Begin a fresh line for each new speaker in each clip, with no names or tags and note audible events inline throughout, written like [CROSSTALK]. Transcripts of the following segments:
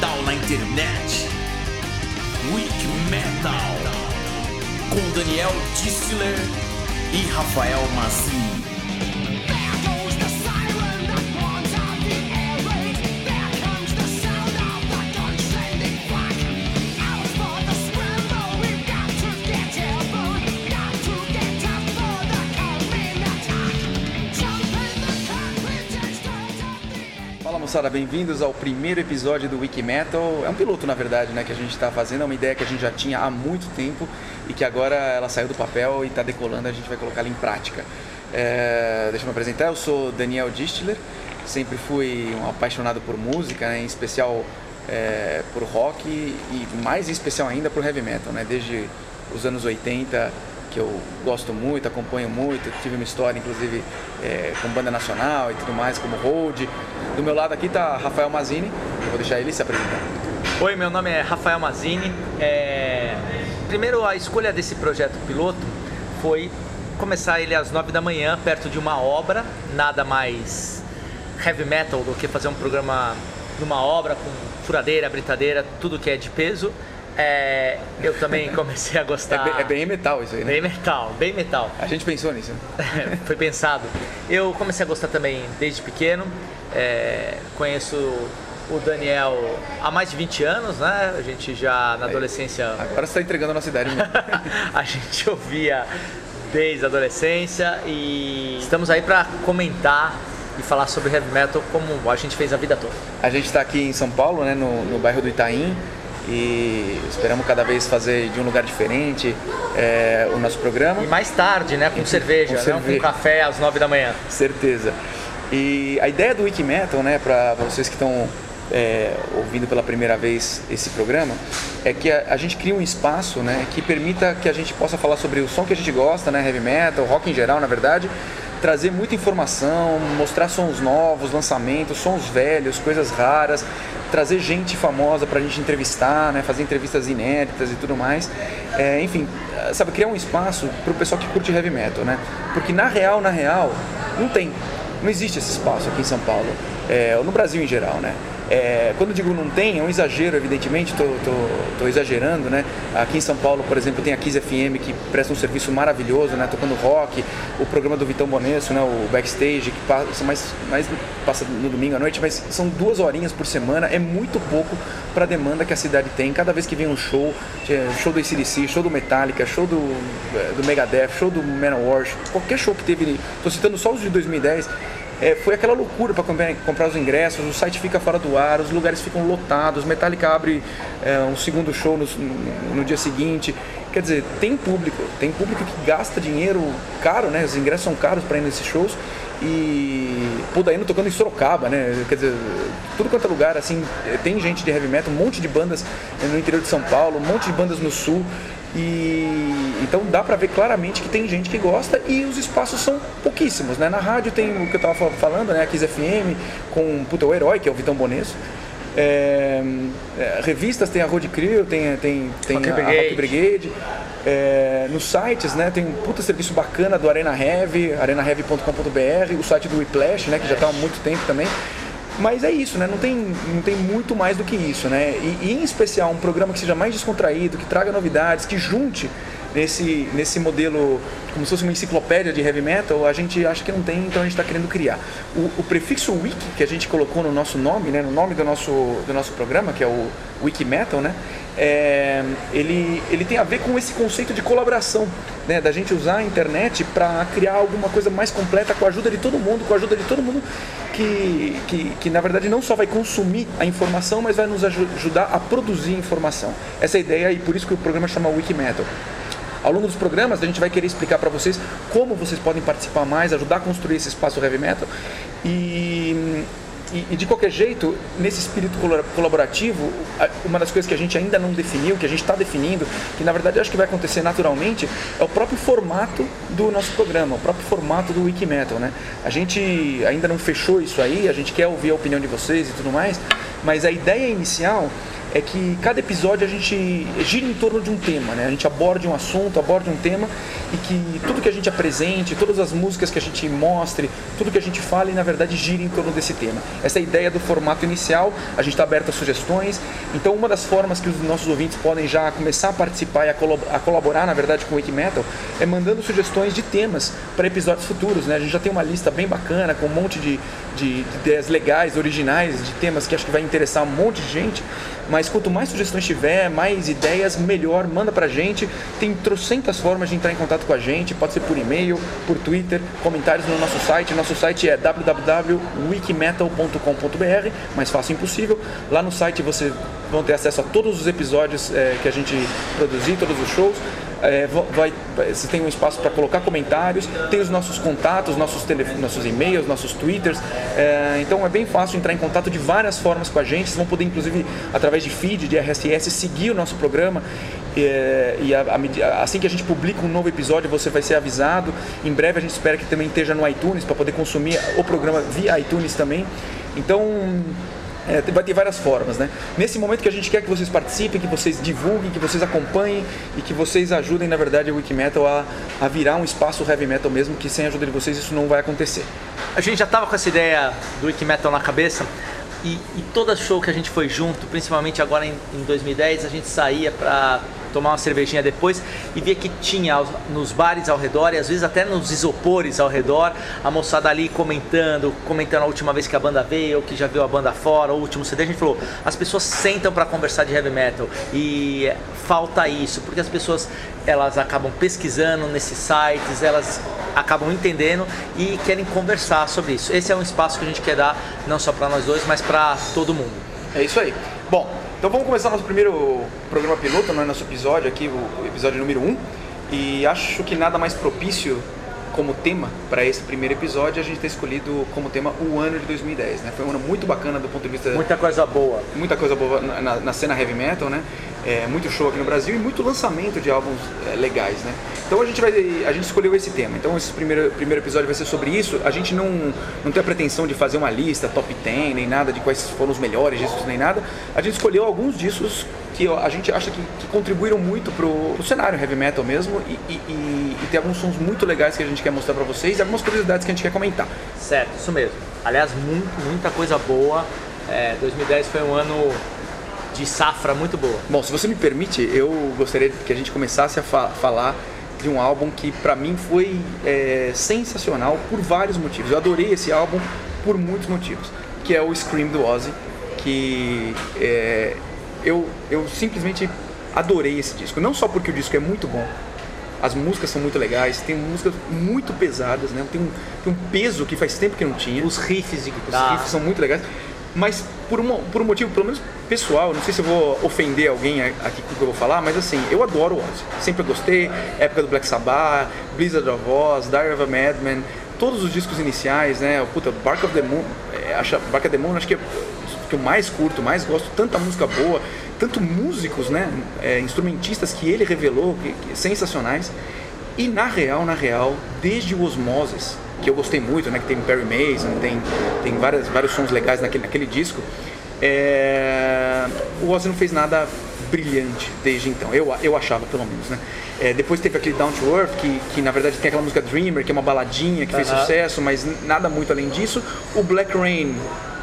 metal na internet. Week Metal com Daniel Distler e Rafael Mazzi.
Moçada, bem-vindos ao primeiro episódio do Wiki Metal. É um piloto, na verdade, né, que a gente está fazendo, é uma ideia que a gente já tinha há muito tempo e que agora ela saiu do papel e está decolando, a gente vai colocá-la em prática. É, deixa eu me apresentar, eu sou Daniel Distler, sempre fui um apaixonado por música, né, em especial é, por rock e mais em especial ainda por heavy metal, né, desde os anos 80 que eu gosto muito, acompanho muito, tive uma história inclusive é, com banda nacional e tudo mais, como Hold. Do meu lado aqui está Rafael Mazini, eu vou deixar ele se apresentar.
Oi, meu nome é Rafael Mazini. É... Primeiro, a escolha desse projeto piloto foi começar ele às nove da manhã, perto de uma obra, nada mais heavy metal do que fazer um programa numa obra com furadeira, britadeira, tudo que é de peso. É, eu também comecei a gostar.
É bem, é bem, metal isso aí, né?
Bem metal, bem metal.
A gente pensou nisso. [LAUGHS]
Foi pensado. Eu comecei a gostar também desde pequeno. É, conheço o Daniel há mais de 20 anos, né? A gente já na adolescência.
Agora você está entregando a nossa idade. Né? [LAUGHS]
a gente ouvia desde a adolescência e estamos aí para comentar e falar sobre heavy metal como a gente fez a vida toda.
A gente está aqui em São Paulo, né? No, no bairro do Itaim e esperamos cada vez fazer de um lugar diferente é, o nosso programa.
E mais tarde, né? Com cerveja, com, cerveja. com café às nove da manhã.
Certeza. E a ideia do Wikimetal, né, para vocês que estão é, ouvindo pela primeira vez esse programa, é que a, a, gente cria um espaço né, que permita que a gente possa falar sobre o som que a gente gosta, né, heavy metal, rock em geral, na verdade, trazer muita informação, mostrar sons novos, lançamentos, sons velhos, coisas raras, trazer gente famosa para a gente entrevistar, né, fazer entrevistas inéditas e tudo mais. É, enfim, sabe, criar um espaço para o pessoal que curte heavy metal, né? Porque na real, na real, não tem, não existe esse espaço aqui em São Paulo, é, ou no Brasil em geral, né? É, quando digo não tem, é um exagero, evidentemente, estou exagerando, né? Aqui em São Paulo, por exemplo, tem a Kiss FM que presta um serviço maravilhoso, né? Tocando rock, o programa do Vitão Bonesso, né? O Backstage, que passa, mais, mais passa no domingo à noite, mas são duas horinhas por semana, é muito pouco para a demanda que a cidade tem. Cada vez que vem um show, show do ACDC, show do Metallica, show do, eh, do Megadeth, show do Manowar, qualquer show que teve, estou citando só os de 2010, é, foi aquela loucura para comprar, comprar, os ingressos, o site fica fora do ar, os lugares ficam lotados, Metallica abre é, um segundo show no, no, dia seguinte. Quer dizer, tem público, tem público que gasta dinheiro caro, né? Os ingressos são caros para ir nesses shows. E pô, daí não tocando em Sorocaba, né? Quer dizer, tudo quanto é lugar, assim, tem gente de heavy metal, um monte de bandas no interior de São Paulo, um monte de bandas no sul. E então dá para ver claramente que tem gente que gosta e os espaços são pouquíssimos, né? Na rádio tem o que eu tava falando, né? A Kiss FM com puta, o herói, que é o Vitão Bonesso. É, é, revistas tem a Road Crew, tem, tem, tem Rock a, Brigade. a Rock Brigade. É, nos sites, né, tem um puta serviço bacana do Arena Heavy, arenaheavy.com.br, o site do Whiplash, né, que já está há muito tempo também. Mas é isso, né? Não tem, não tem muito mais do que isso, né? E, e, em especial um programa que seja mais descontraído, que traga novidades, que junte nesse, nesse modelo como se fosse uma enciclopédia de heavy metal, a gente acha que não tem, então a gente está querendo criar. O, o, prefixo wiki que a gente colocou no nosso nome, né, no nome do nosso, do nosso programa, que é o Wiki Metal, né, é, ele, ele tem a ver com esse conceito de colaboração, né, da gente usar a internet para criar alguma coisa mais completa com a ajuda de todo mundo, com a ajuda de todo mundo que, que, que na verdade não só vai consumir a informação, mas vai nos ajudar a produzir informação. Essa é a ideia e por isso que o programa chama Wiki Metal. Ao longo dos programas, a gente vai querer explicar para vocês como vocês podem participar mais, ajudar a construir esse espaço heavy metal. E, e, e, de qualquer jeito, nesse espírito colaborativo, uma das coisas que a gente ainda não definiu, que a gente está definindo, que na verdade acho que vai acontecer naturalmente, é o próprio formato do nosso programa, o próprio formato do Wikimetal, né? A gente ainda não fechou isso aí, a gente quer ouvir a opinião de vocês e tudo mais, mas a ideia inicial é que cada episódio a gente gira em torno de um tema, né? A gente aborda um assunto, aborda um tema e que tudo que a gente apresente, todas as músicas que a gente mostre, tudo que a gente fale, na verdade, gira em torno desse tema. Essa é a ideia do formato inicial, a gente está aberto a sugestões. Então, uma das formas que os nossos ouvintes podem já começar a participar e a colaborar, na verdade, com o Wikimetal é mandando sugestões de temas para episódios futuros, né? A gente já tem uma lista bem bacana com um monte de, de, de ideias legais, originais, de temas que acho que vai interessar um monte de gente. Mas quanto mais sugestões tiver, mais ideias, melhor, manda pra gente. Tem trocentas formas de entrar em contato com a gente, pode ser por e-mail, por Twitter, comentários no nosso site. Nosso site é www.wikimetal.com.br, mais fácil impossível. Lá no site você vão ter acesso a todos os episódios é, que a gente produzir, todos os shows é, vai, você tem um espaço para colocar comentários, tem os nossos contatos, nossos, nossos e-mails, nossos twitters. É, então é bem fácil entrar em contato de várias formas com a gente. Vocês vão poder, inclusive, através de feed, de RSS, seguir o nosso programa. É, e a, a, assim que a gente publica um novo episódio, você vai ser avisado. Em breve a gente espera que também esteja no iTunes para poder consumir o programa via iTunes também. Então é, vai ter várias formas, né? Nesse momento que a gente quer que vocês participem, que vocês divulguem, que vocês acompanhem e que vocês ajudem, na verdade, o Wikimetal a, a virar um espaço heavy metal mesmo, que sem a ajuda de vocês isso não vai acontecer.
A gente já estava com essa ideia do Wikimetal na cabeça e, e todo show que a gente foi junto, principalmente agora em, em 2010, a gente saía para tomar uma cervejinha depois e via que tinha nos bares ao redor e às vezes até nos isopores ao redor, a moçada ali comentando, comentando a última vez que a banda veio, ou que já viu a banda fora, o último CD, a gente falou, as pessoas sentam para conversar de heavy metal e falta isso, porque as pessoas elas acabam pesquisando nesses sites, elas acabam entendendo e querem conversar sobre isso. Esse é um espaço que a gente quer dar não só para nós dois, mas para todo mundo.
É isso aí. Bom, então vamos começar nosso primeiro programa piloto, né, nosso episódio aqui, o episódio número 1. Um. E acho que nada mais propício como tema para esse primeiro episódio a gente ter escolhido como tema o ano de 2010, né? Foi um ano muito bacana do ponto de vista
muita coisa boa,
muita coisa boa na, na cena heavy metal, né? É, muito show aqui no Brasil e muito lançamento de álbuns é, legais, né? Então a gente vai, a gente escolheu esse tema. Então esse primeiro primeiro episódio vai ser sobre isso. A gente não não tem a pretensão de fazer uma lista top 10 nem nada de quais foram os melhores discos nem nada. A gente escolheu alguns discos que a gente acha que, que contribuíram muito pro, pro, cenário heavy metal mesmo e, e, e, e, tem alguns sons muito legais que a gente quer mostrar para vocês e algumas curiosidades que a gente quer comentar.
Certo, isso mesmo. Aliás, muito, muita coisa boa. É, 2010 foi um ano de safra muito boa.
Bom, se você me permite, eu gostaria que a gente começasse a fa falar de um álbum que para mim foi é, sensacional por vários motivos. Eu adorei esse álbum por muitos motivos, que é o Scream do Ozzy, que é, eu, eu simplesmente adorei esse disco. Não só porque o disco é muito bom, as músicas são muito legais, tem músicas muito pesadas, né? tem, um, tem um peso que faz tempo que não tinha.
Os riffs de
guitarra. Os riffs são muito legais. Mas por, uma, por um motivo, pelo menos pessoal, não sei se eu vou ofender alguém aqui com o que eu vou falar, mas assim, eu adoro Ozzy. Sempre gostei, época do Black Sabbath, Blizzard of Oz, Diary of a Madman, todos os discos iniciais, né? Puta, Bark of the Moon, é, acho, Bark of the Moon acho que é que eu mais curto, mais gosto, tanta música boa, tanto músicos, né, é, instrumentistas que ele revelou, que, que, sensacionais. E na real, na real, desde o Osmosis, que eu gostei muito, né, que tem Perry Mason, tem, tem várias, vários sons legais naquele, naquele disco, é, o Ozzy não fez nada brilhante desde então, eu, eu achava pelo menos, né. É, depois teve aquele Down to Earth, que, que na verdade tem aquela música Dreamer, que é uma baladinha, que uh -huh. fez sucesso, mas nada muito além disso. O Black Rain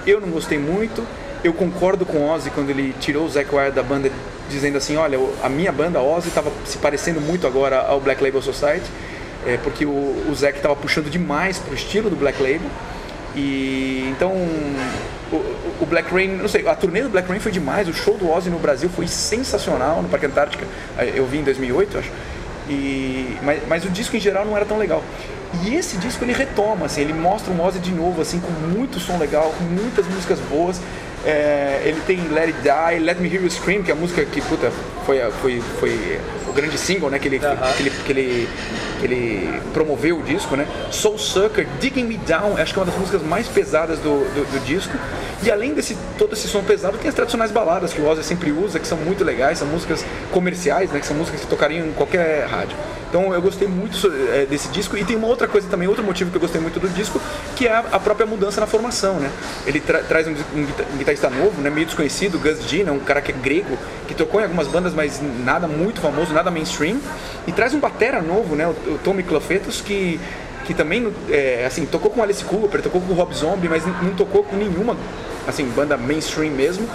eu não gostei muito. Eu concordo com o Ozzy quando ele tirou o Zack Wire da banda, dizendo assim: olha, a minha banda, Ozzy, estava se parecendo muito agora ao Black Label Society, é, porque o, o Zack estava puxando demais pro estilo do Black Label. E então o, o, Black Rain, não sei, a turnê do Black Rain foi demais, o show do Ozzy no Brasil foi sensacional no Parque Antártica, eu vi em 2008, acho. E, mas, mas o disco em geral não era tão legal. E esse disco ele retoma, assim, ele mostra o Ozzy de novo, assim, com muito som legal, com muitas músicas boas. É, ele tem Let It Die, Let Me Hear You Scream, que é a música que puta, foi, foi, foi o grande single né, que, ele, uh -huh. que, ele, que ele ele promoveu o disco, né? Soul Sucker, Digging Me Down, acho que é uma das músicas mais pesadas do, do, do disco. E além desse todo esse som pesado, tem as tradicionais baladas que o Ozzy sempre usa, que são muito legais, são músicas comerciais, né? Que são músicas que tocariam em qualquer rádio. Então eu gostei muito é, desse disco e tem uma outra coisa também, outro motivo que eu gostei muito do disco, que é a, a própria mudança na formação, né? Ele tra traz um, um, guitarrista novo, né? Meio desconhecido, Gus G, né? um cara que é grego, que tocou em algumas bandas, mas nada muito famoso, nada mainstream, e traz um batera novo, né? O, o Tommy Clufetos, que que também é, assim tocou com Alice Cooper, tocou com Rob Zombie, mas não tocou com nenhuma assim banda mainstream mesmo.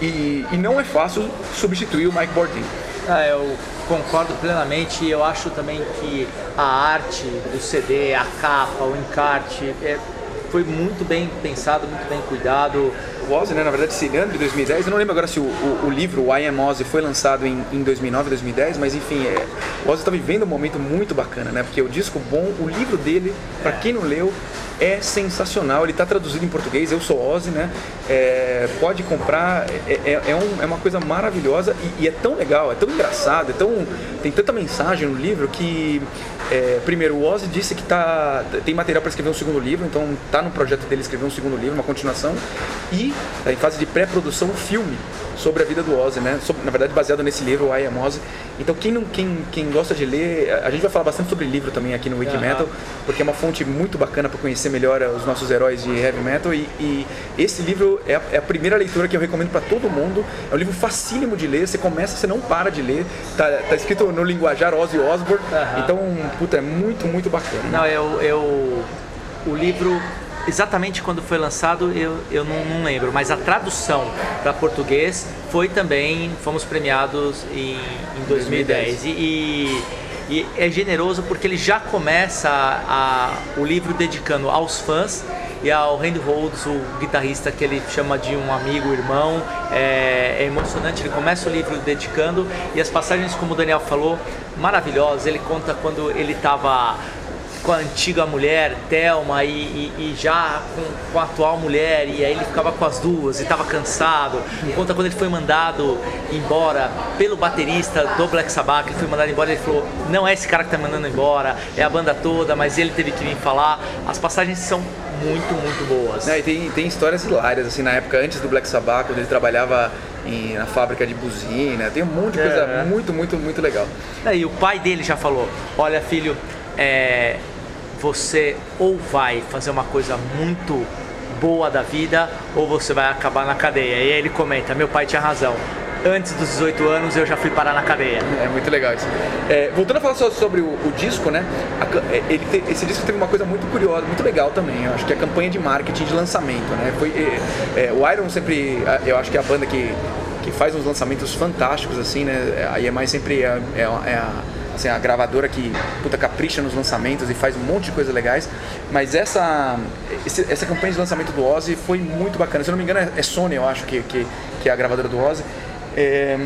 E, e não é fácil substituir o Mike Bordin.
Ah, eu concordo plenamente. Eu acho também que a arte do CD, a capa, o encarte, é, foi muito bem pensado, muito bem cuidado.
O Ozzy, né, na verdade, esse ano de 2010, eu não lembro agora se o, o, o livro, o I Am Ozzy, foi lançado em, em 2009, 2010, mas enfim, é, o Ozzy está vivendo um momento muito bacana, né? Porque o disco bom, o livro dele, para quem não leu, é sensacional. Ele está traduzido em português, eu sou Ozzy, né? É, pode comprar, é, é, é, um, é, uma coisa maravilhosa e, e, é tão legal, é tão engraçado, é tão, tem tanta mensagem no livro que, é, primeiro, o Ozzy disse que tá, tem material para escrever um segundo livro, então está no projeto dele escrever um segundo livro, uma continuação, e está em fase de pré-produção um filme sobre a vida do Ozzy, né? Sobre, na verdade, baseado nesse livro, I Am Ozzy. Então, quem, não, quem, quem gosta de ler, a gente vai falar bastante sobre livro também aqui no Wikimetal, uhum. porque é uma fonte muito bacana para conhecer melhor os nossos heróis de heavy metal. E, e esse livro é a, é a, primeira leitura que eu recomendo para todo mundo. É um livro facílimo de ler, você começa, você não para de ler. Tá, tá escrito no linguajar Ozzy Osbourne, uhum. então, puta, é muito, muito bacana.
Não, eu, eu o livro exatamente quando foi lançado eu, eu não, não lembro, mas a tradução para português foi também, fomos premiados em, em 2010. 2010. E, e, e, é generoso porque ele já começa a, a, o livro dedicando aos fãs e ao Randy Rhodes, o guitarrista que ele chama de um amigo, irmão. É, é, emocionante, ele começa o livro dedicando e as passagens, como o Daniel falou, maravilhosas. Ele conta quando ele estava com a antiga mulher, Thelma, e, e, e já com, com, a atual mulher, e aí ele ficava com as duas e estava cansado. Conta quando ele foi mandado embora pelo baterista do Black Sabbath, ele foi mandado embora, ele falou: não é esse cara que está mandando embora, é a banda toda, mas ele teve que vir falar. As passagens são muito, muito boas.
E tem, tem histórias hilárias, assim, na época antes do Black Sabbath, quando ele trabalhava em, na fábrica de buzina, tem um monte de coisa é. muito, muito, muito legal.
É, e o pai dele já falou: olha, filho é, você ou vai fazer uma coisa muito boa da vida ou você vai acabar na cadeia. E aí ele comenta: meu pai tinha razão. Antes dos 18 anos eu já fui parar na cadeia.
É muito legal isso. É, voltando a falar sobre o, o disco, né? A, é, ele te, esse disco teve uma coisa muito curiosa, muito legal também. Eu acho que a campanha de marketing de lançamento, né? Foi, é, é o Iron sempre, eu acho que é a banda que, que faz uns lançamentos fantásticos assim, né? A EMI sempre é, é, é a assim, a gravadora que puta, capricha nos lançamentos e faz um monte de coisas legais. Mas essa, esse, essa campanha de lançamento do Ozzy foi muito bacana. Se eu não me engano, é, é Sony, eu acho, que, que, que é a gravadora do Ozzy. É,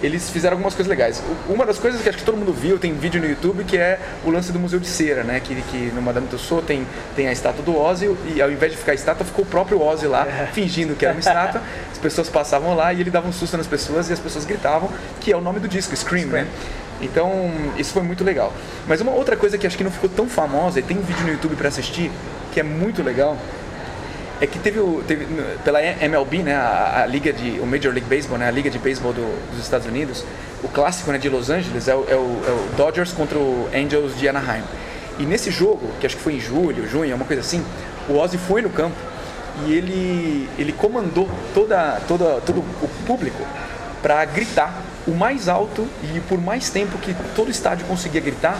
eles fizeram algumas coisas legais. Uma das coisas que acho que todo mundo viu, tem vídeo no YouTube, que é o lance do Museu de Cera, né? Que, que no Madame Tussauds tem, tem a estátua do Ozzy e ao invés de ficar a estátua, ficou o próprio Ozzy lá, é. fingindo que era uma [LAUGHS] estátua. As pessoas passavam lá e ele dava um susto nas pessoas e as pessoas gritavam, que é o nome do disco, Scream, Scream. né? Então, isso foi muito legal. Mas uma outra coisa que acho que não ficou tão famosa, e tem um vídeo no YouTube para assistir, que é muito legal, é que teve, o, teve pela MLB, né, a, a, liga de o Major League Baseball, né, a liga de beisebol do, dos Estados Unidos, o clássico né, de Los Angeles é o, é, o, é o, Dodgers contra o Angels de Anaheim. E nesse jogo, que acho que foi em julho, junho, uma coisa assim, o Ozzy foi no campo e ele, ele comandou toda, toda, todo o público para gritar o mais alto e por mais tempo que todo o estádio conseguia gritar.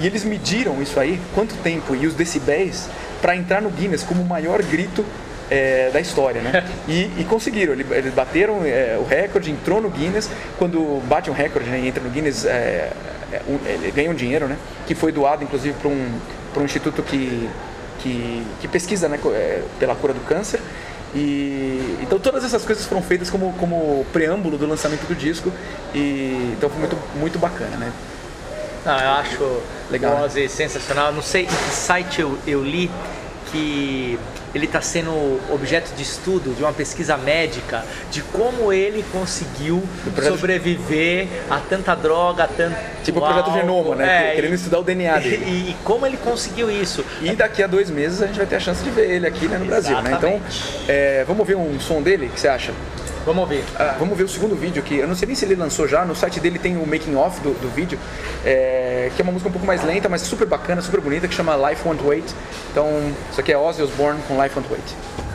E eles mediram isso aí, quanto tempo e os decibéis, para entrar no Guinness como o maior grito é, da história, né? [LAUGHS] E, e conseguiram, eles bateram é, o recorde, entrou no Guinness. Quando bate um recorde né, e entra no Guinness, é, é ganha um dinheiro, né? Que foi doado, inclusive, para um, um instituto que, que, que pesquisa né, é, pela cura do câncer. E, então todas essas coisas foram feitas como, como preâmbulo do lançamento do disco e então foi muito, muito bacana, né?
Não, eu acho Legal, Ozzy né? sensacional. Não sei em que site eu, eu li que ele está sendo objeto de estudo de uma pesquisa médica de como ele conseguiu
projeto-
sobreviver a tanta droga, a tanto
Tipo o projeto
álcool.
Genoma, né?
É,
Querendo estudar o DNA [LAUGHS]
e,
dele.
e- e como ele conseguiu isso?
E daqui a dois meses a gente vai ter a chance de ver ele aqui né, no Brasil, né? Então,
Exatamente.
é, vamos ver um som dele? O que você acha?
Vamos ver.
Ah, vamos ver o segundo vídeo aqui. Eu não sei nem se ele lançou já. No site dele tem o making off do, do vídeo, é, que é uma música um pouco mais lenta, mas super bacana, super bonita, que chama Life Won't Wait. Então, isso aqui é Ozzy Osbourne com Life Won't Wait.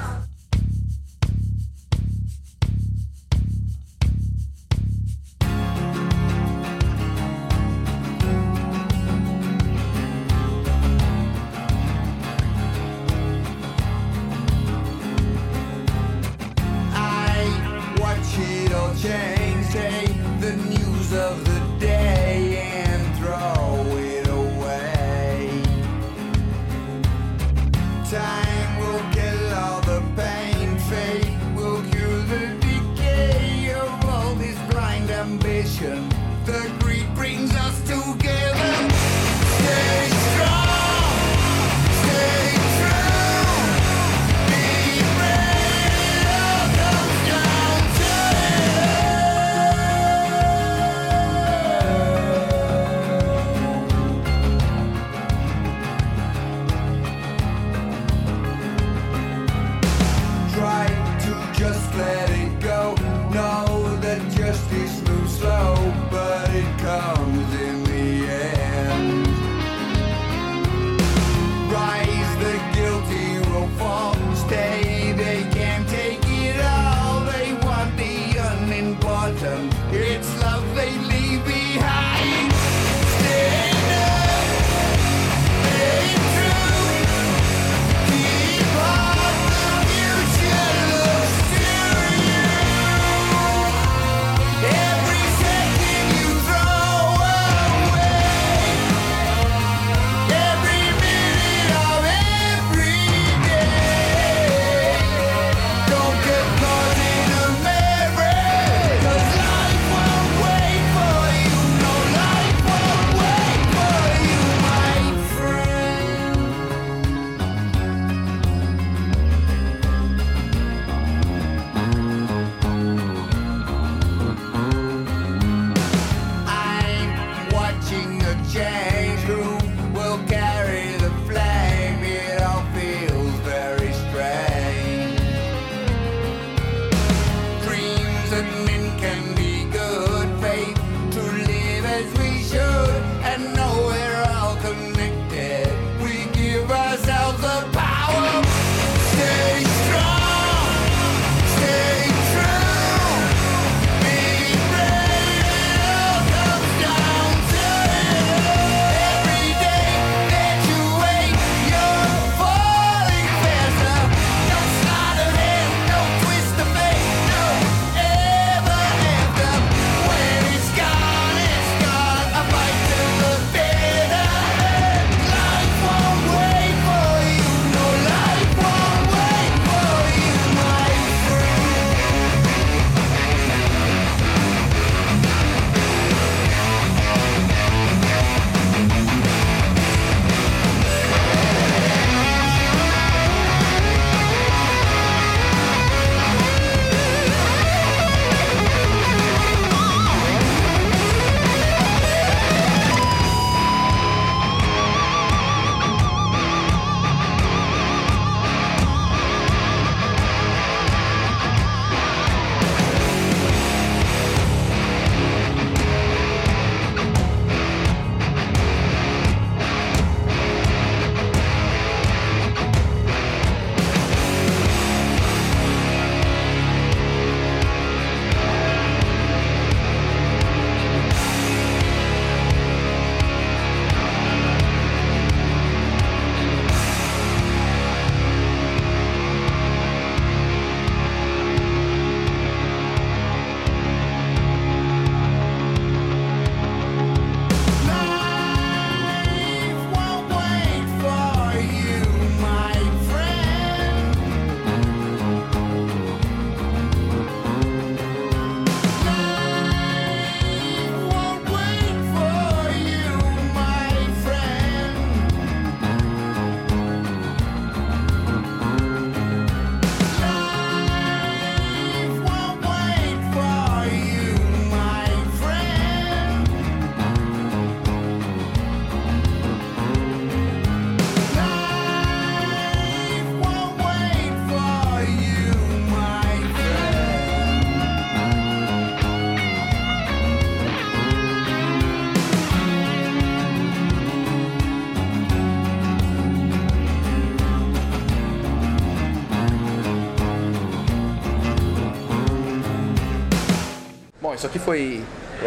Bom, isso aqui foi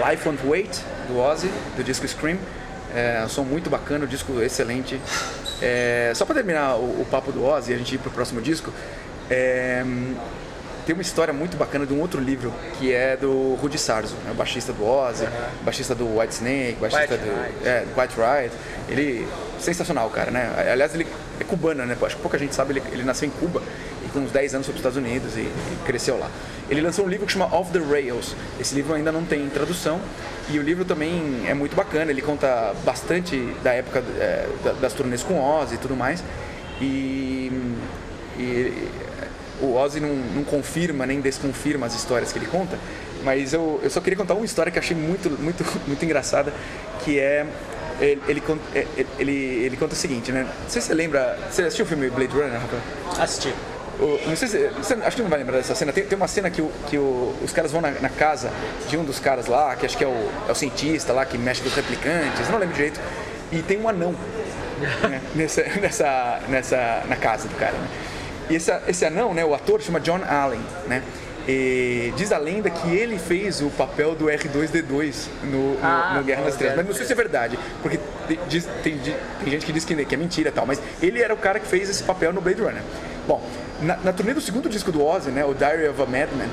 Life Won't Wait, do Ozzy, do disco Scream. É um som muito bacana, um disco excelente. É, só para terminar o, o, papo do Ozzy e a gente ir pro próximo disco, é, tem uma história muito bacana de um outro livro que é do Rudy Sarzo, né, o baixista do Ozzy, uhum. baixista do White Snake, baixista
White
do, é, White Ride. Ele sensacional, cara, né? Aliás, ele é cubano, né? Acho que pouca gente sabe, ele, ele nasceu em Cuba e com uns 10 anos foi para os Estados Unidos e, e, cresceu lá. Ele lançou um livro que chama Off the Rails. Esse livro ainda não tem tradução e o livro também é muito bacana. Ele conta bastante da época é, das turnês com Ozzy e tudo mais. E, e o Ozzy não, não, confirma nem desconfirma as histórias que ele conta, mas eu, eu só queria contar uma história que achei muito, muito, [LAUGHS] muito engraçada, que é ele, ele, ele, ele, conta o seguinte, né? Não sei se você lembra. Você assistiu o filme Blade Runner, Rafael?
Assisti.
O, não sei se, você, acho que não vai lembrar dessa cena. Tem, tem uma cena que, o, que o, os caras vão na, na, casa de um dos caras lá, que acho que é o, é o cientista lá que mexe com os replicantes, não lembro direito. E tem um anão né, [LAUGHS] nessa, nessa, nessa, na casa do cara. Né? E esse, esse anão, né, o ator, chama John Allen, né? E diz a lenda que ele fez o papel do R2D2 no, no,
Ah,
no Guerra nas Estrelas. Mas não sei se é verdade, porque diz- tem, tem gente que diz que, que é mentira e tal, mas ele era o cara que fez esse papel no Blade Runner. Bom, na, na turnê do segundo disco do Ozzy, né, o Diary of a Madman,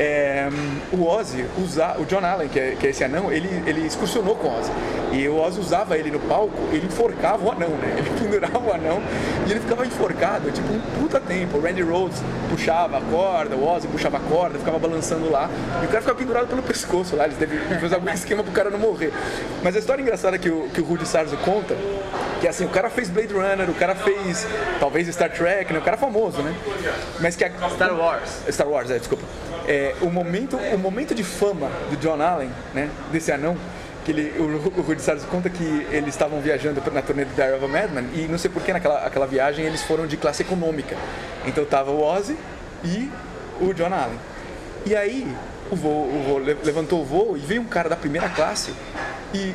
é, o Ozzy, usa, o John Allen, que é, que é esse anão, ele, ele excursionou com o Ozzy. E o Ozzy usava ele no palco, ele enforcava o anão, né? [LAUGHS] Ele pendurava o anão e ele ficava enforcado, tipo, um puta tempo. O Randy Rhodes puxava a corda, o Ozzy puxava a corda, ficava balançando lá. E o cara ficava pendurado pelo pescoço lá, eles devem fazer algum [LAUGHS] esquema pro cara não morrer. Mas a história engraçada que o, que o Rudy Sarzo conta, que assim, o cara fez Blade Runner, o cara fez talvez Star Trek, né? O cara é famoso, né? Mas que a,
Star Wars.
Star Wars, é, desculpa. É, o, momento, o momento de fama do John Allen, né, desse anão, que ele, o, o Rudy Sarzo conta que eles estavam viajando na turnê do Diary of a Madman e não sei porquê naquela aquela viagem eles foram de classe econômica. Então tava o Ozzy e o John Allen. E aí o voo, o voo le- levantou o voo e veio um cara da primeira classe e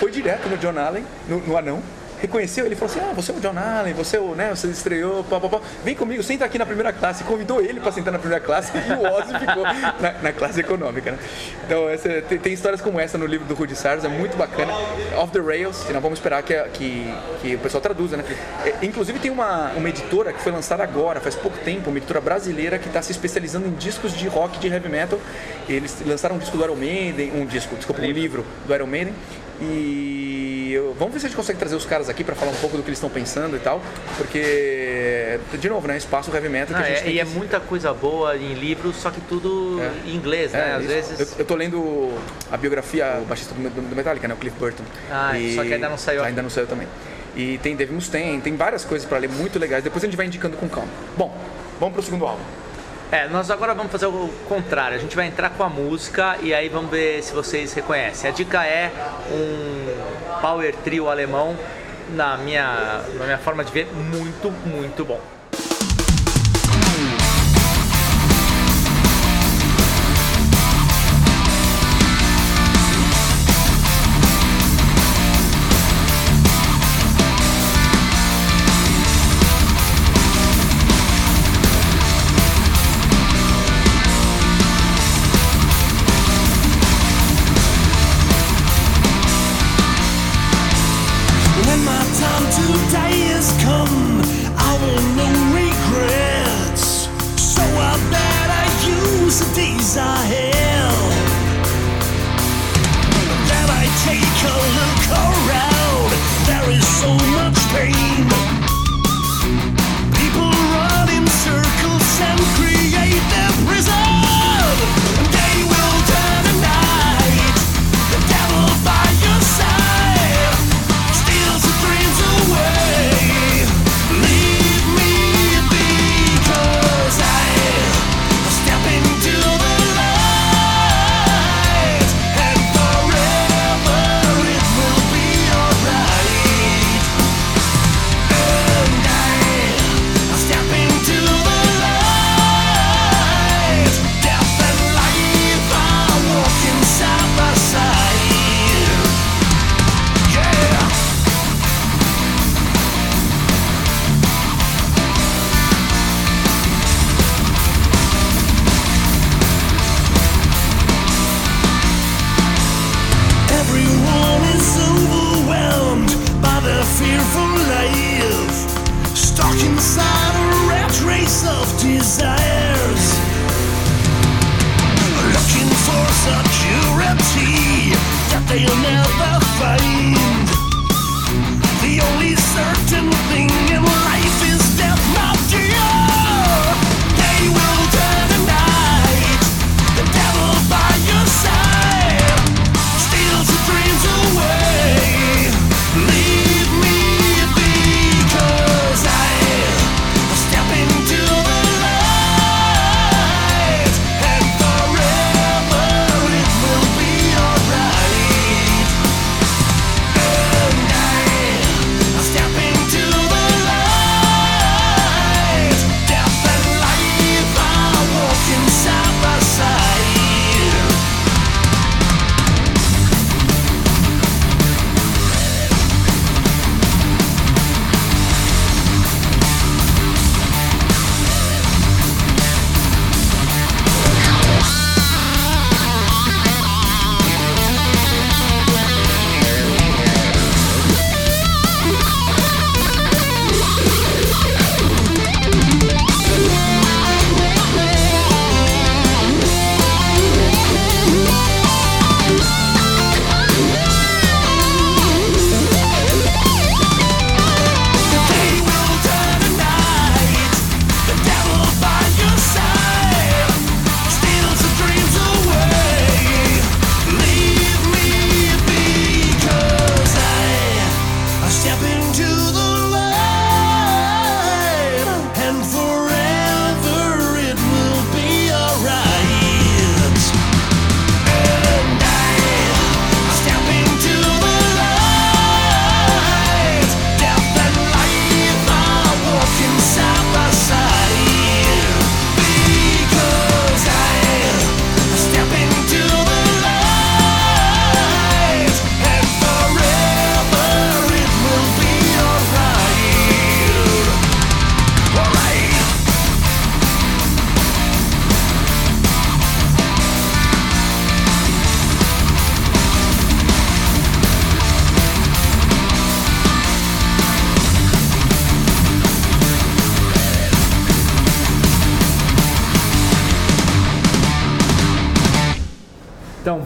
foi direto no John Allen, no, no anão, reconheceu ele falou assim: Ah, você é o John Allen, você é o, né, você estreou, pá, pá, pá. vem comigo, senta aqui na primeira classe. Convidou ele para sentar na primeira classe [LAUGHS] e o Ozzy ficou na, na classe econômica. Né? Então, essa, tem, tem histórias como essa no livro do Rudy Sarzo, é muito bacana. Off the Rails, não vamos esperar que, que, que o pessoal traduza, né? É, inclusive, tem uma, uma editora que foi lançada agora, faz pouco tempo, uma editora brasileira que está se especializando em discos de rock, de heavy metal. Eles lançaram um disco do Iron Maiden, um disco, desculpa, um livro do Iron Maiden. E eu- vamos ver se a gente consegue trazer os caras aqui para falar um pouco do que eles estão pensando e tal, porque, de novo, né, espaço heavy metal que
Ah,
a gente
é-
tem
e é
que-
muita coisa boa em livros, só que tudo
É.
em inglês, né?
É,
Às
isso.
vezes.
Eu, eu tô lendo a biografia, o baixista do, do Metallica, né? O Cliff Burton.
Ah, só que ainda não saiu
Ainda não saiu também. E tem Dave Mustaine, tem várias coisas pra ler muito legais. Depois a gente vai indicando com calma. Bom, vamos pro segundo álbum.
É, nós agora vamos fazer o contrário. A gente vai entrar com a música e aí vamos ver se vocês reconhecem. A dica é um power trio alemão, na minha, na minha forma de ver, muito, muito bom.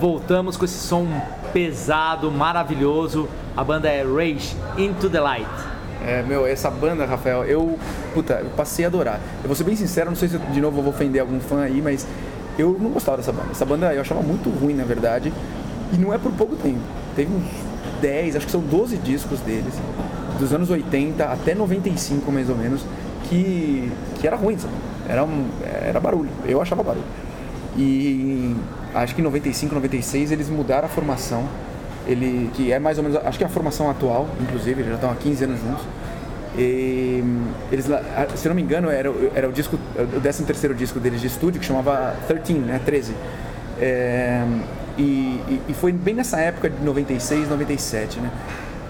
Voltamos com esse som pesado, maravilhoso. A banda é Rage Into the Light.
É, meu, essa banda, Rafael, eu, puta, eu passei a adorar. Eu vou ser bem sincero, não sei se eu, de novo eu vou ofender algum fã aí, mas eu não gostava dessa banda. Essa banda eu achava muito ruim, na verdade, e não é por pouco tempo. Teve uns 10, acho que são 12 discos deles, dos anos 80 até 95 mais ou menos, que, que era ruim, sabe? Era, um, era barulho, eu achava barulho. E acho que em 95, 96 eles mudaram a formação, ele, que é mais ou menos, acho que é a formação atual, inclusive, eles já estão há 15 anos juntos. E eles, se não me engano, era, era o disco, o 13 terceiro disco deles de estúdio, que chamava 13, né, 13. É, e, e- e foi bem nessa época de 96, 97, né?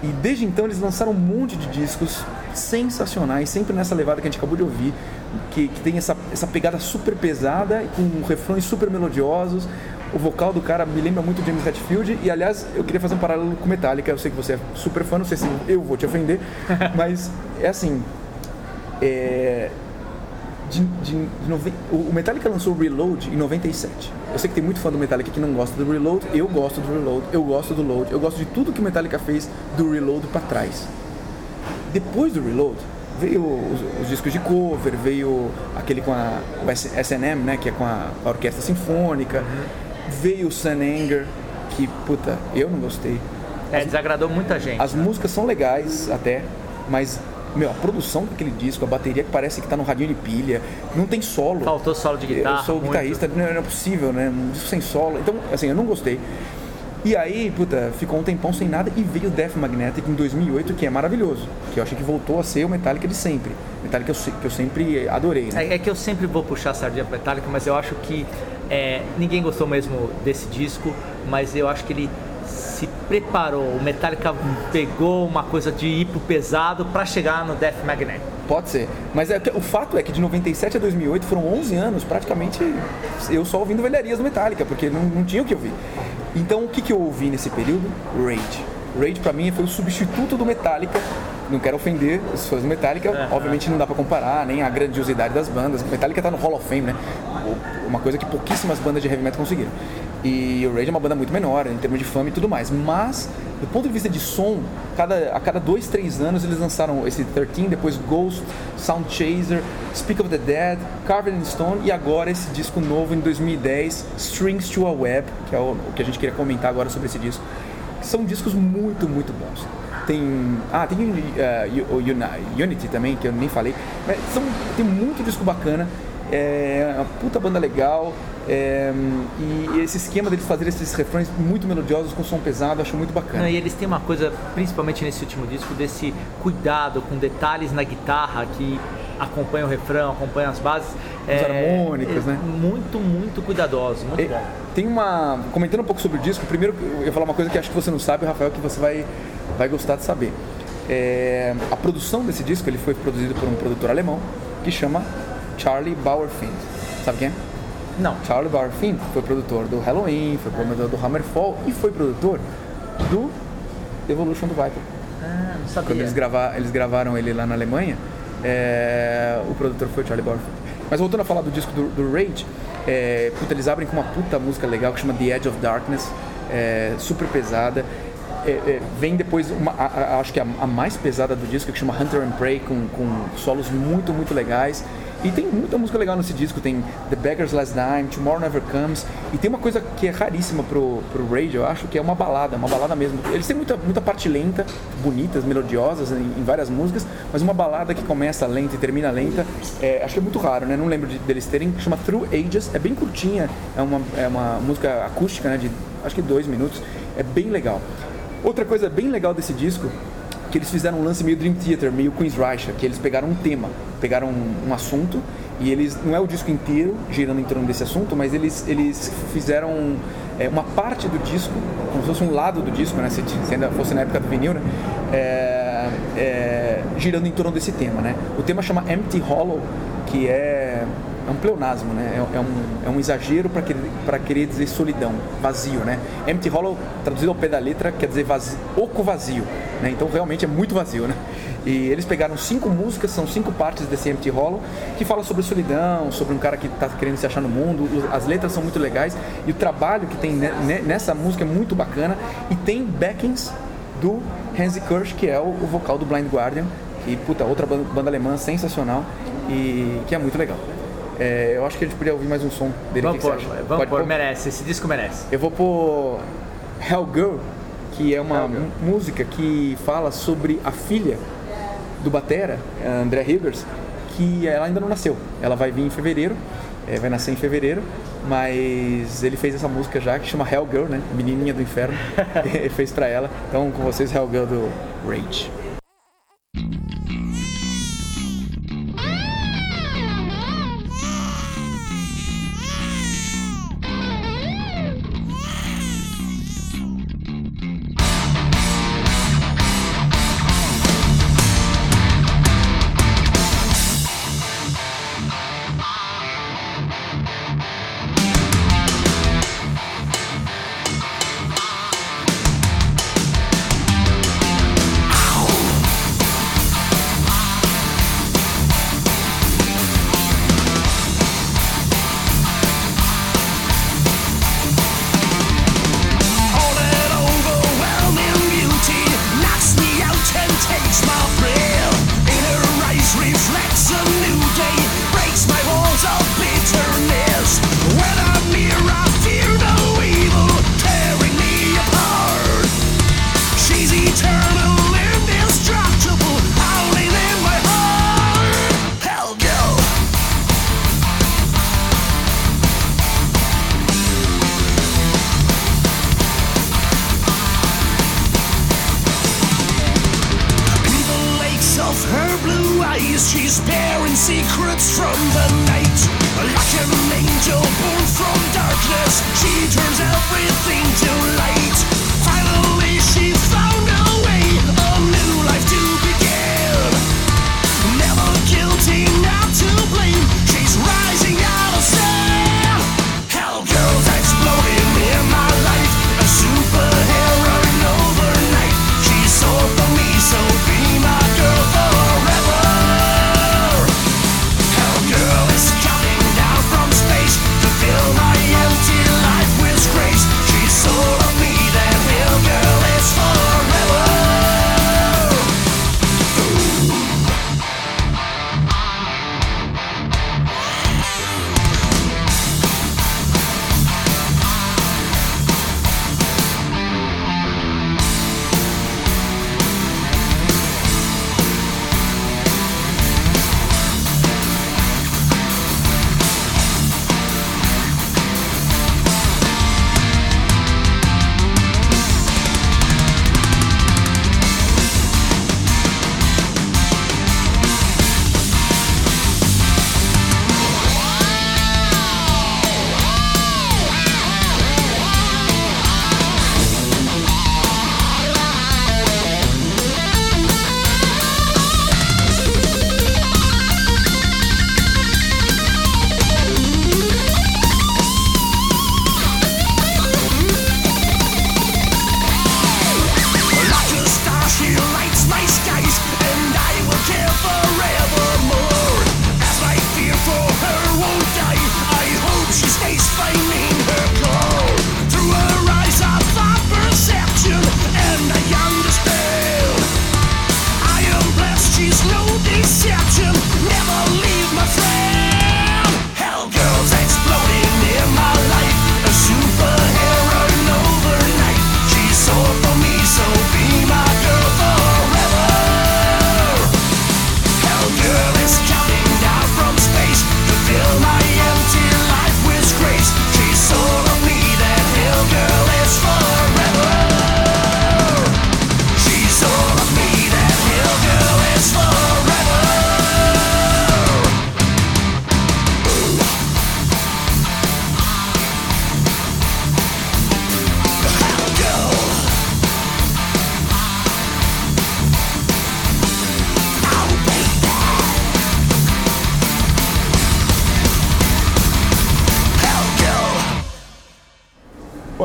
E desde então eles lançaram um monte de discos sensacionais, sempre nessa levada que a gente acabou de ouvir, que, que tem essa, essa pegada super pesada, com refrões super melodiosos. O vocal do cara me lembra muito James Hetfield, e aliás, eu queria fazer um paralelo com Metallica. Eu sei que você é super fã, não sei se eu vou te ofender, [LAUGHS] mas é assim. É, de, de, de o o Metallica lançou o Reload em 97. Eu sei que tem muito fã do Metallica que não gosta do Reload. Eu gosto do Reload, eu gosto do Load, eu gosto de tudo que o Metallica fez do Reload pra trás. Depois do Reload, veio os, os discos de cover, veio aquele com a o S- S&M, né, que é com a, a orquestra sinfônica. Veio o Sun Anger, que puta, eu não gostei.
É, desagradou muita gente.
As músicas são legais até, mas meu, a produção daquele disco, a bateria que parece que tá no radinho de pilha, não tem solo.
Faltou solo de guitarra.
Eu sou
muito.
guitarrista, não era possível, né? Um disco sem solo. Então, assim, eu não gostei. E aí, puta, ficou um tempão sem nada e veio o Death Magnetic em 2008, que é maravilhoso. Que eu achei que voltou a ser o Metallica de sempre. Metallica que eu, que eu sempre adorei, né?
É, é que eu sempre vou puxar a sardinha pro Metallica, mas eu acho que é, ninguém gostou mesmo desse disco, mas eu acho que ele se preparou. O Metallica pegou uma coisa de pro pesado pra chegar no Death Magnet.
Pode ser. Mas é o fato é que de 97 a 2008 foram 11 anos, praticamente, eu só ouvindo velharias do Metallica, porque não, não tinha o que ouvir. Então, o que, que eu ouvi nesse período? Rage. Rage, pra mim, foi o substituto do Metallica. Não quero ofender os fãs do Metallica, obviamente não dá pra comparar, nem a grandiosidade das bandas. Metallica tá no Hall of Fame, né? Uma coisa que pouquíssimas bandas de heavy metal conseguiram. E o Rage é uma banda muito menor, em termos de fama e tudo mais. Mas, do ponto de vista de som, cada, a cada dois, três anos eles lançaram esse 13, depois Ghost, Sound Chaser, Speak of the Dead, Carved in Stone e agora esse disco novo em 2010, Strings to a Web, que é o, o que a gente queria comentar agora sobre esse disco. São discos muito, muito bons. Tem. Ah, tem uh, Unity também, que eu nem falei. Mas são, tem muito disco bacana. É uma puta banda legal. É, e esse esquema deles fazerem esses refrões muito melodiosos com som pesado, eu acho muito bacana.
Não, e eles têm uma coisa, principalmente nesse último disco, desse cuidado com detalhes na guitarra que acompanha o refrão, acompanha as bases.
As harmônicas, né?
Muito, muito cuidadosos, muito
E
bom.
Tem uma. Comentando um pouco sobre o disco, primeiro eu ia falar uma coisa que acho que você não sabe, Rafael, que você vai, vai gostar de saber. É, a produção desse disco ele foi produzido por um produtor alemão que chama Charlie Bauerfeind. Sabe quem é?
Não,
Charlie Bauerfeind foi produtor do Halloween, foi produtor do Hammerfall e foi produtor do Evolution do Viper.
ah, não
Quando
sabia.
eles, grava, eles gravaram ele lá na Alemanha, é, o produtor foi o Charlie Bauerfeind. Mas voltando a falar do disco do, do Rage, é, puta, eles abrem com uma puta música legal que chama The Edge of Darkness, é, super pesada. É, é, vem depois, uma, a- a- acho que a, a mais pesada do disco, que chama Hunter and Prey, com, com solos muito, muito legais. E tem muita música legal nesse disco, tem The Beggar's Last Dime, Tomorrow Never Comes, e tem uma coisa que é raríssima pro, pro Rage, eu acho, que é uma balada, uma balada mesmo. Eles têm muita, muita parte lenta, bonitas, melodiosas em, em várias músicas, mas uma balada que começa lenta e termina lenta, é, acho que é muito raro, né? Não lembro de- deles terem, chama Through Ages, é bem curtinha, é uma, é uma música acústica, né? De acho que dois minutos, é bem legal. Outra coisa bem legal desse disco que eles fizeram um lance meio Dream Theater, meio Queen's que eles pegaram um tema, pegaram um, um assunto e eles não é o disco inteiro girando em torno desse assunto, mas eles eles fizeram é, uma parte do disco, como se fosse um lado do disco, né? Se, se ainda fosse na época do vinil, né? É, é, girando em torno desse tema, né? O tema chama Empty Hollow, que é é um pleonasmo, né? É, é um, é um exagero para querer, dizer solidão, vazio, né? Empty Hollow, traduzido ao pé da letra, quer dizer vazio, oco vazio.
né? Então realmente é muito vazio, né? E eles pegaram cinco músicas, são cinco partes desse Empty Hollow, que fala sobre solidão, sobre um cara que está querendo se achar no mundo. As letras são muito legais e o trabalho que tem ne- ne- nessa música é muito bacana. E tem backings do Hansi Kirsch, que é o, vocal do Blind Guardian, que puta, outra ban- banda alemã sensacional e que é muito legal. É, eu acho que a gente podia ouvir mais um som dele.
Vamos
que
pôr,
que
vamos
Pode
pôr,
pôr?
merece, esse disco merece.
Eu vou pôr Hell Girl, que é uma música que fala sobre a filha do Batera, André Hilders, que ela ainda não nasceu. Ela vai vir em fevereiro, é, vai nascer em fevereiro, mas ele fez essa música já que chama Hell Girl, né? Menininha do Inferno, [LAUGHS] [LAUGHS] e fez pra ela. Então com vocês Hell Girl do Rage.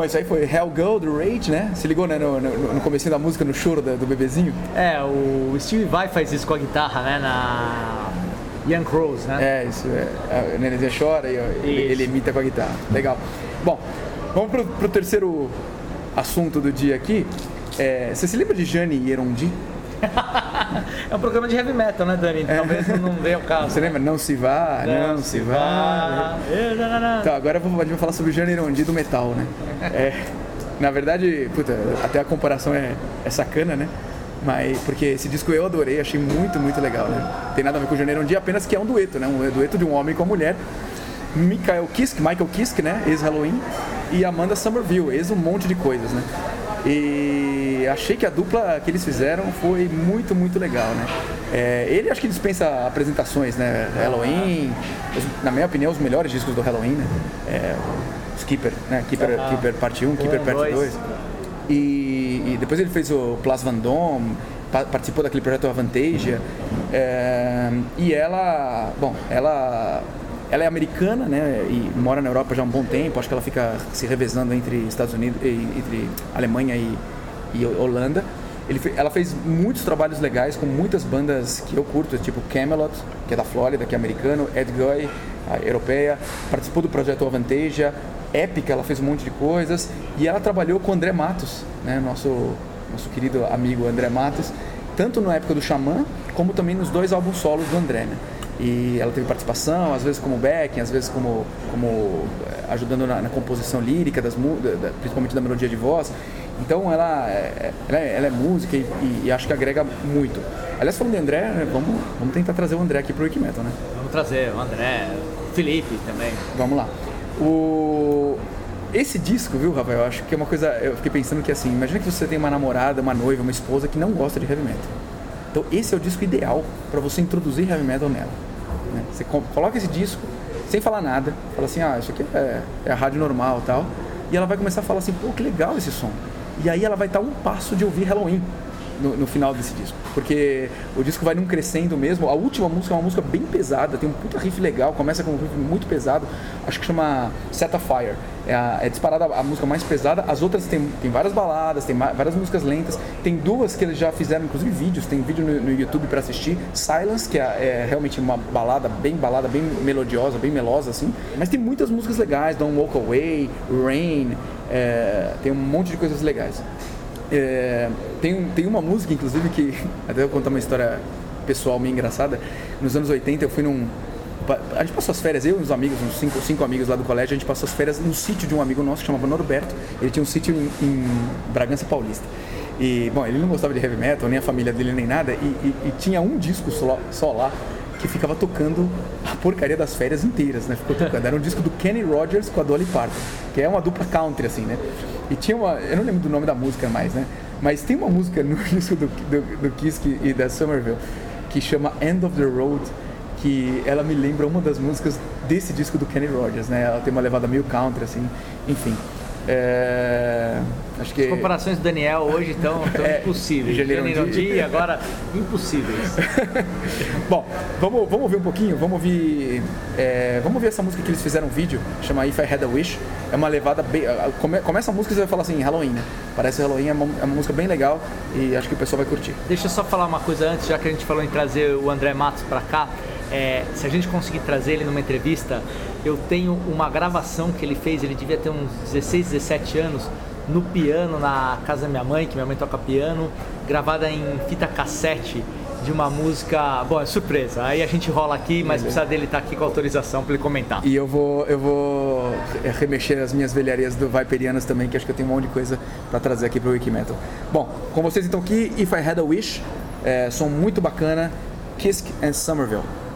Isso aí foi Hell Go do Rage, né? Se ligou né, no, no, no comecinho da música, no choro do, do bebezinho?
É, o Steve Vai faz isso com a guitarra, né? Na Young Crows, né?
É, isso. É. A Nenezinha chora e ele, ele imita com a guitarra. Legal. Bom, vamos pro, pro terceiro assunto do dia aqui. É, você se lembra de Jane Yerondi? [LAUGHS]
É um programa de heavy metal, né, Dani? Talvez não venha o caso.
Você lembra? Não se vá, não, se vá. Então, agora vamos- a gente vai falar sobre o Jane Yerondi do metal, né? É, na verdade, puta, até a comparação é, é sacana, né? Mas, porque esse disco eu adorei, achei muito, muito legal, né? Tem nada a ver com o Jane Yerondi, apenas que é um dueto, né? Um dueto de um homem com uma mulher. Michael Kiske, Michael Kiske, né? Ex-Halloween. E Amanda Somerville, ex um monte de coisas, né? E achei que a dupla que eles fizeram foi muito, muito legal, né? É, ele acho que dispensa apresentações, né? Halloween, os- na minha opinião, os melhores discos do Halloween, né? É, o Skipper, né? Keeper, Keeper parte 1, Keeper parte
dois.
2. E, e depois ele fez o Dome, pa- participou daquele projeto Avantasia. É, e ela, bom, ela, ela é americana, né? E mora na Europa já há um bom tempo. Acho que ela fica se revezando entre Estados Unidos, entre Alemanha e, e Holanda. Ele ela fez muitos trabalhos legais com muitas bandas que eu curto, tipo Camelot, que é da Flórida, que é americano, Ed Guy, a europeia, participou do projeto Avantasia, Épica, ela fez um monte de coisas, e ela trabalhou com o André Matos, né, nosso, nosso querido amigo André Matos, tanto na época do Xamã, como também nos dois álbuns solos do André, né? E ela teve participação, às vezes como backing, às vezes como, como eh, ajudando na, na composição lírica, das, da- principalmente da melodia de voz. Então ela é, ela é, ela é música e, e- e acho que agrega muito. Aliás, falando de André, né, vamos, vamos tentar trazer o André aqui pro Wikimetal, né?
Vamos trazer o André, o Felipe também.
Vamos lá. O... Esse disco, viu, Rafael? Eu acho que é uma coisa. Eu fiquei pensando que assim, imagina que você tem uma namorada, uma noiva, uma esposa que não gosta de heavy metal. Então esse é o disco ideal para você introduzir heavy metal nela. né? Você co- coloca esse disco sem falar nada, fala assim, ah, isso aqui é, é a rádio normal tal. E ela vai começar a falar assim, pô, que legal esse som. E aí ela vai estar um passo de ouvir Halloween no, no final desse disco. Porque o disco vai num crescendo mesmo. A última música é uma música bem pesada, tem um puta riff legal, começa com um riff muito pesado, acho que chama Set a Fire. É, a- é disparada a música mais pesada. As outras tem, tem várias baladas, tem várias músicas lentas. Tem duas que eles já fizeram, inclusive vídeos, tem vídeo no, no YouTube para assistir. Silence, que é, é realmente uma balada, bem balada, bem melodiosa, bem melosa assim. Mas tem muitas músicas legais, Don't Walk Away, Rain, é, tem um monte de coisas legais. É, tem, tem uma música, inclusive, que [LAUGHS] até eu vou contar uma história pessoal meio engraçada. Nos anos 80 eu fui num. A gente passou as férias, eu e uns amigos, uns cinco, cinco amigos lá do colégio, a gente passou as férias num sítio de um amigo nosso que chamava Norberto. Ele tinha um sítio em, em Bragança Paulista. E, bom, ele não gostava de heavy metal, nem a família dele, nem nada, e, e- e tinha um disco só, só lá que ficava tocando a porcaria das férias inteiras, né? Ficou tocando. Era um disco do Kenny Rogers com a Dolly Parton, que é uma dupla country, assim, né? E tinha uma. Eu não lembro do nome da música mais, né? Mas tem uma música no [LAUGHS] disco do, do, do Kiss e da Somerville que chama End of the Road, que ela me lembra uma das músicas desse disco do Kenny Rogers, né? Ela tem uma levada meio country, assim, enfim. É, Acho que.
As comparações do Daniel hoje estão, estão [LAUGHS]
É,
impossíveis.
Janeiro Dia.
agora impossíveis. [LAUGHS]
Bom, vamos, vamos ouvir um pouquinho, vamos ouvir, é, vamos ouvir essa música que eles fizeram um vídeo, chama If I Had a Wish. É uma levada bem. come- Começa a música e você vai falar assim, Halloween, né? Parece Halloween, é uma, é uma música bem legal e acho que o pessoal vai curtir.
Deixa eu só falar uma coisa antes, já que a gente falou em trazer o André Matos para cá. É, se a gente conseguir trazer ele numa entrevista, eu tenho uma gravação que ele fez, ele devia ter uns 16, 17 anos, no piano na casa da minha mãe, que minha mãe toca piano, gravada em fita cassete de uma música. Bom, é surpresa. Aí a gente rola aqui, mas precisa dele estar aqui com autorização para ele comentar.
E eu vou, eu vou remexer as minhas velharias do Viperianas também, que acho que eu tenho um monte de coisa para trazer aqui pro Wikimetal. Bom, com vocês então aqui, If I Had a Wish, é, som muito bacana, Kiss and Somerville.